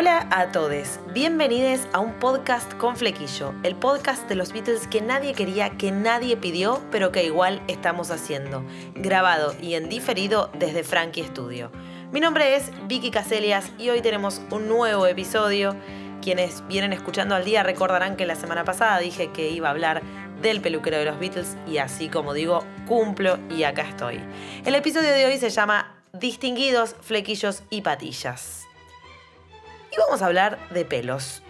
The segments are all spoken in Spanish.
Hola a todos, bienvenidos a un podcast con flequillo, el podcast de los Beatles que nadie quería, que nadie pidió, pero que igual estamos haciendo, grabado y en diferido desde Frankie Studio. Mi nombre es Vicky Caselias y hoy tenemos un nuevo episodio. Quienes vienen escuchando al día recordarán que la semana pasada dije que iba a hablar del peluquero de los Beatles y así como digo, cumplo y acá estoy. El episodio de hoy se llama Distinguidos, Flequillos y Patillas. Y vamos a hablar de pelos.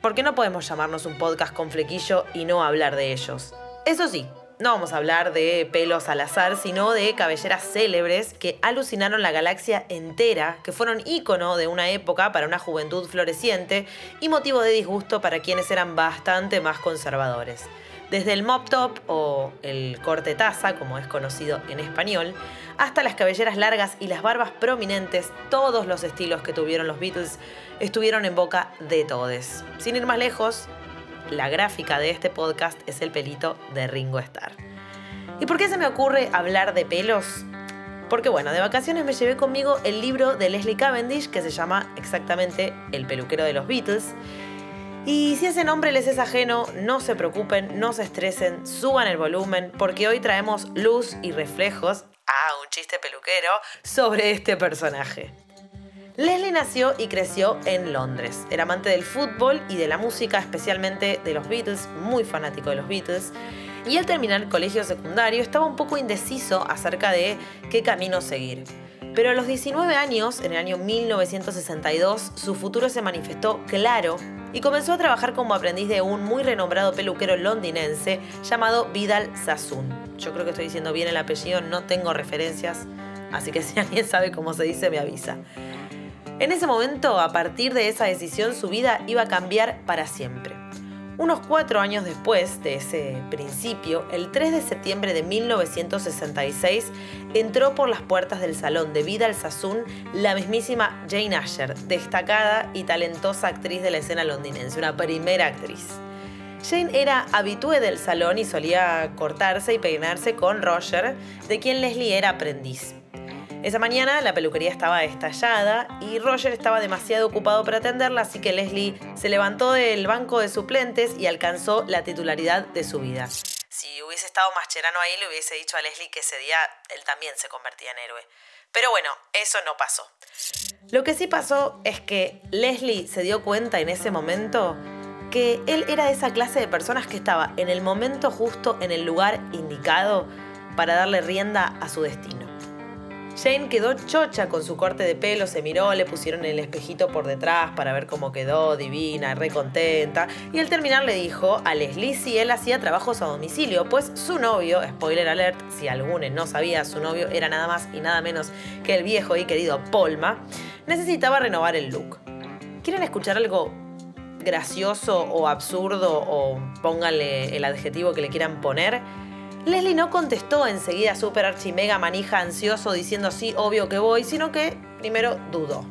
Porque no podemos llamarnos un podcast con flequillo y no hablar de ellos. Eso sí, no vamos a hablar de pelos al azar, sino de cabelleras célebres que alucinaron la galaxia entera, que fueron ícono de una época para una juventud floreciente y motivo de disgusto para quienes eran bastante más conservadores. Desde el mop top o el corte taza, como es conocido en español, hasta las cabelleras largas y las barbas prominentes, todos los estilos que tuvieron los Beatles estuvieron en boca de todos. Sin ir más lejos, la gráfica de este podcast es el pelito de Ringo Starr. ¿Y por qué se me ocurre hablar de pelos? Porque bueno, de vacaciones me llevé conmigo el libro de Leslie Cavendish que se llama exactamente El peluquero de los Beatles y si ese nombre les es ajeno, no se preocupen, no se estresen, suban el volumen, porque hoy traemos luz y reflejos, ah, un chiste peluquero, sobre este personaje. Leslie nació y creció en Londres. Era amante del fútbol y de la música, especialmente de los Beatles, muy fanático de los Beatles. Y al terminar el colegio secundario estaba un poco indeciso acerca de qué camino seguir. Pero a los 19 años, en el año 1962, su futuro se manifestó claro y comenzó a trabajar como aprendiz de un muy renombrado peluquero londinense llamado Vidal Sassoon. Yo creo que estoy diciendo bien el apellido, no tengo referencias, así que si alguien sabe cómo se dice me avisa. En ese momento, a partir de esa decisión, su vida iba a cambiar para siempre. Unos cuatro años después de ese principio, el 3 de septiembre de 1966, entró por las puertas del salón de vida al Sassoon la mismísima Jane Asher, destacada y talentosa actriz de la escena londinense, una primera actriz. Jane era habitué del salón y solía cortarse y peinarse con Roger, de quien Leslie era aprendiz. Esa mañana la peluquería estaba estallada y Roger estaba demasiado ocupado para atenderla, así que Leslie se levantó del banco de suplentes y alcanzó la titularidad de su vida. Si hubiese estado Mascherano ahí, le hubiese dicho a Leslie que ese día él también se convertía en héroe. Pero bueno, eso no pasó. Lo que sí pasó es que Leslie se dio cuenta en ese momento que él era esa clase de personas que estaba en el momento justo, en el lugar indicado, para darle rienda a su destino. Jane quedó chocha con su corte de pelo, se miró, le pusieron el espejito por detrás para ver cómo quedó, divina, re contenta. Y al terminar le dijo a Leslie si él hacía trabajos a domicilio, pues su novio, spoiler alert, si alguno no sabía, su novio era nada más y nada menos que el viejo y querido Polma, necesitaba renovar el look. ¿Quieren escuchar algo gracioso o absurdo o pónganle el adjetivo que le quieran poner? Leslie no contestó enseguida super archi mega manija ansioso diciendo sí, obvio que voy, sino que primero dudó.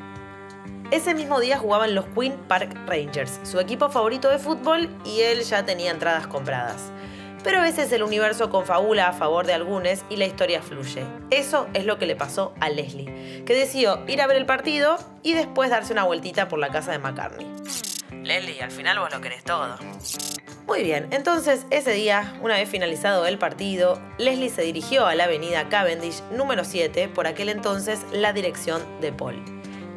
Ese mismo día jugaban los Queen Park Rangers, su equipo favorito de fútbol, y él ya tenía entradas compradas. Pero a veces el universo confabula a favor de algunos y la historia fluye. Eso es lo que le pasó a Leslie, que decidió ir a ver el partido y después darse una vueltita por la casa de McCartney. Leslie, al final vos lo querés todo. Muy bien, entonces ese día, una vez finalizado el partido, Leslie se dirigió a la avenida Cavendish número 7, por aquel entonces la dirección de Paul.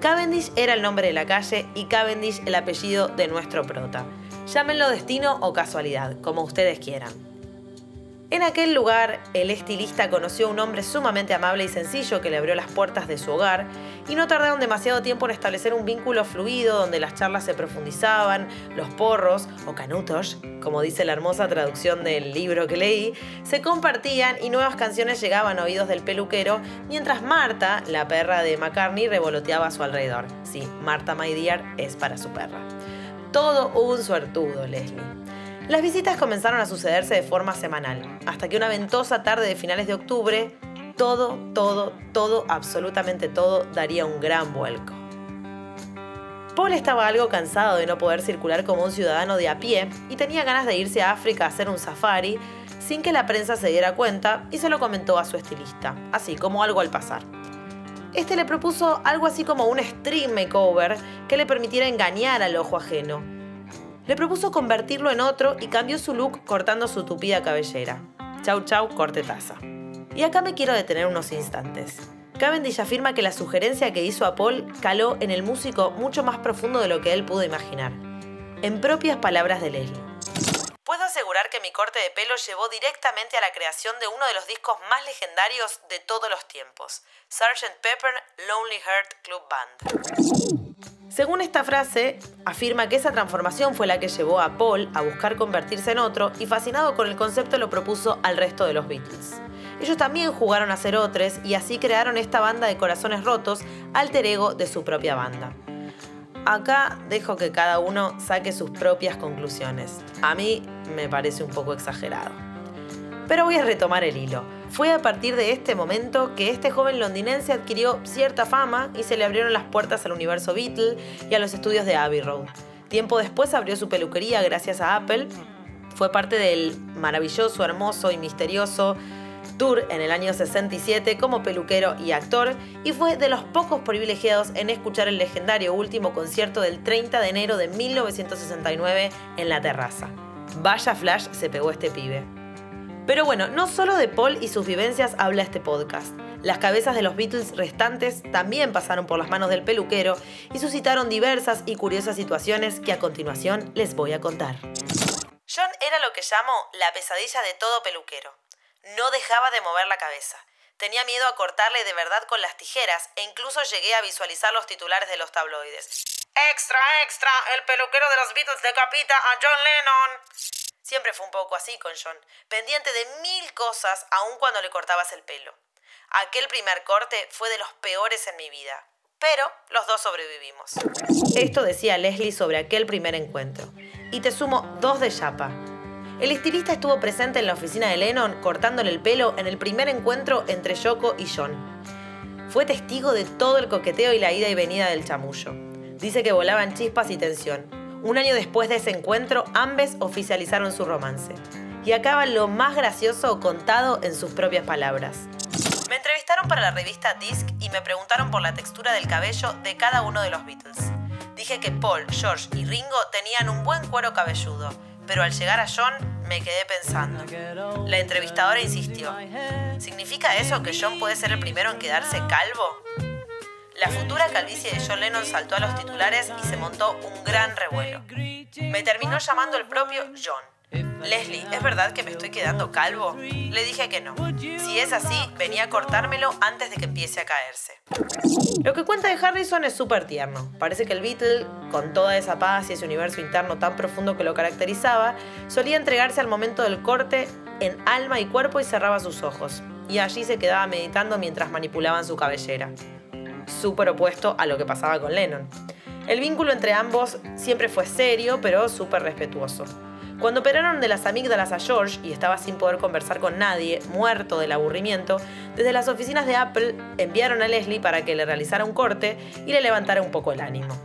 Cavendish era el nombre de la calle y Cavendish el apellido de nuestro prota. Llámenlo destino o casualidad, como ustedes quieran. En aquel lugar, el estilista conoció a un hombre sumamente amable y sencillo que le abrió las puertas de su hogar y no tardaron demasiado tiempo en establecer un vínculo fluido donde las charlas se profundizaban, los porros o canutos, como dice la hermosa traducción del libro que leí, se compartían y nuevas canciones llegaban a oídos del peluquero mientras Marta, la perra de McCartney, revoloteaba a su alrededor. Sí, Marta My Dear es para su perra. Todo un suertudo, Leslie. Las visitas comenzaron a sucederse de forma semanal, hasta que una ventosa tarde de finales de octubre, todo, todo, todo, absolutamente todo daría un gran vuelco. Paul estaba algo cansado de no poder circular como un ciudadano de a pie y tenía ganas de irse a África a hacer un safari sin que la prensa se diera cuenta y se lo comentó a su estilista, así como algo al pasar. este le propuso algo así como un stream makeover que le permitiera engañar al ojo ajeno. Le propuso convertirlo en otro y cambió su look cortando su tupida cabellera. Chau chau, corte taza. Y acá me quiero detener unos instantes. Cavendish afirma que la sugerencia que hizo a Paul caló en el músico mucho más profundo de lo que él pudo imaginar. En propias palabras de Leslie. Asegurar que mi corte de pelo llevó directamente a la creación de uno de los discos más legendarios de todos los tiempos, Sgt. Pepper Lonely Heart Club Band. Según esta frase, afirma que esa transformación fue la que llevó a Paul a buscar convertirse en otro y fascinado con el concepto lo propuso al resto de los Beatles. Ellos también jugaron a ser otros y así crearon esta banda de corazones rotos, alter ego de su propia banda. Acá dejo que cada uno saque sus propias conclusiones. A mí me parece un poco exagerado. Pero voy a retomar el hilo. Fue a partir de este momento que este joven londinense adquirió cierta fama y se le abrieron las puertas al universo Beatle y a los estudios de Abbey Road. Tiempo después abrió su peluquería gracias a Apple. Fue parte del maravilloso, hermoso y misterioso tour en el año 67 como peluquero y actor y fue de los pocos privilegiados en escuchar el legendario último concierto del 30 de enero de 1969 en la terraza. Vaya flash se pegó este pibe. Pero bueno, no solo de Paul y sus vivencias habla este podcast. Las cabezas de los Beatles restantes también pasaron por las manos del peluquero y suscitaron diversas y curiosas situaciones que a continuación les voy a contar. John era lo que llamo la pesadilla de todo peluquero. No dejaba de mover la cabeza. Tenía miedo a cortarle de verdad con las tijeras e incluso llegué a visualizar los titulares de los tabloides. Extra, extra, el peluquero de los Beatles decapita a John Lennon. Siempre fue un poco así con John, pendiente de mil cosas aun cuando le cortabas el pelo. Aquel primer corte fue de los peores en mi vida, pero los dos sobrevivimos. Esto decía Leslie sobre aquel primer encuentro. Y te sumo dos de Yapa. El estilista estuvo presente en la oficina de Lennon cortándole el pelo en el primer encuentro entre Yoko y John. Fue testigo de todo el coqueteo y la ida y venida del chamullo. Dice que volaban chispas y tensión. Un año después de ese encuentro, ambos oficializaron su romance. Y acaba lo más gracioso contado en sus propias palabras. Me entrevistaron para la revista Disc y me preguntaron por la textura del cabello de cada uno de los Beatles. Dije que Paul, George y Ringo tenían un buen cuero cabelludo, pero al llegar a John me quedé pensando. La entrevistadora insistió, ¿significa eso que John puede ser el primero en quedarse calvo? La futura calvicie de John Lennon saltó a los titulares y se montó un gran revuelo. Me terminó llamando el propio John. Leslie, ¿es verdad que me estoy quedando calvo? Le dije que no. Si es así, venía a cortármelo antes de que empiece a caerse. Lo que cuenta de Harrison es súper tierno. Parece que el Beatle, con toda esa paz y ese universo interno tan profundo que lo caracterizaba, solía entregarse al momento del corte en alma y cuerpo y cerraba sus ojos. Y allí se quedaba meditando mientras manipulaban su cabellera. Súper opuesto a lo que pasaba con Lennon. El vínculo entre ambos siempre fue serio, pero súper respetuoso. Cuando operaron de las amígdalas a George y estaba sin poder conversar con nadie, muerto del aburrimiento, desde las oficinas de Apple enviaron a Leslie para que le realizara un corte y le levantara un poco el ánimo.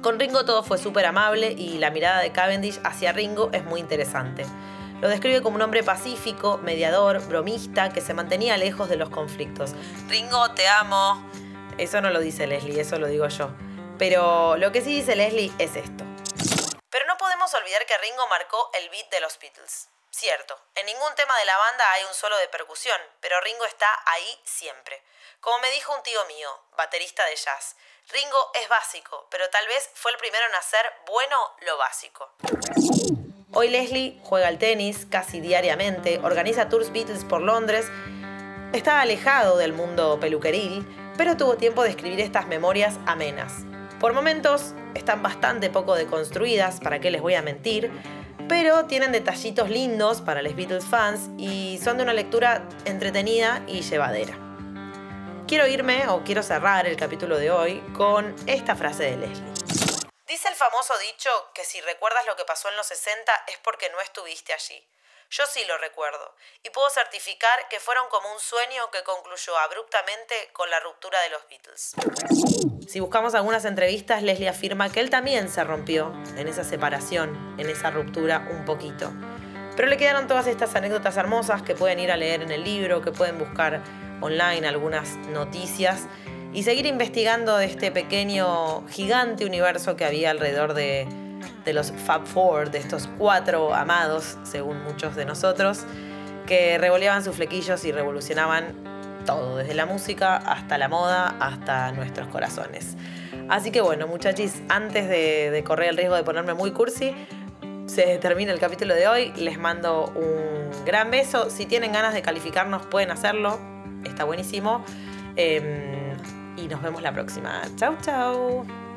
Con Ringo todo fue súper amable y la mirada de Cavendish hacia Ringo es muy interesante. Lo describe como un hombre pacífico, mediador, bromista, que se mantenía lejos de los conflictos. Ringo, te amo. Eso no lo dice Leslie, eso lo digo yo. Pero lo que sí dice Leslie es esto olvidar que Ringo marcó el beat de los Beatles. Cierto, en ningún tema de la banda hay un solo de percusión, pero Ringo está ahí siempre. Como me dijo un tío mío, baterista de jazz, Ringo es básico, pero tal vez fue el primero en hacer bueno lo básico. Hoy Leslie juega al tenis casi diariamente, organiza tours Beatles por Londres, está alejado del mundo peluqueril, pero tuvo tiempo de escribir estas memorias amenas. Por momentos están bastante poco deconstruidas, para qué les voy a mentir, pero tienen detallitos lindos para los Beatles fans y son de una lectura entretenida y llevadera. Quiero irme o quiero cerrar el capítulo de hoy con esta frase de Leslie. Dice el famoso dicho que si recuerdas lo que pasó en los 60 es porque no estuviste allí. Yo sí lo recuerdo, y puedo certificar que fueron como un sueño que concluyó abruptamente con la ruptura de los Beatles. Si buscamos algunas entrevistas, Leslie afirma que él también se rompió en esa separación, en esa ruptura un poquito. Pero le quedaron todas estas anécdotas hermosas que pueden ir a leer en el libro, que pueden buscar online algunas noticias y seguir investigando de este pequeño, gigante universo que había alrededor de, de los Fab Four, de estos cuatro amados, según muchos de nosotros, que revoleaban sus flequillos y revolucionaban todo, desde la música hasta la moda, hasta nuestros corazones. Así que bueno, muchachis, antes de, correr el riesgo de ponerme muy cursi, se termina el capítulo de hoy. Les mando un gran beso. Si tienen ganas de calificarnos, pueden hacerlo. Está buenísimo. Em, y nos vemos la próxima. Chau, chau.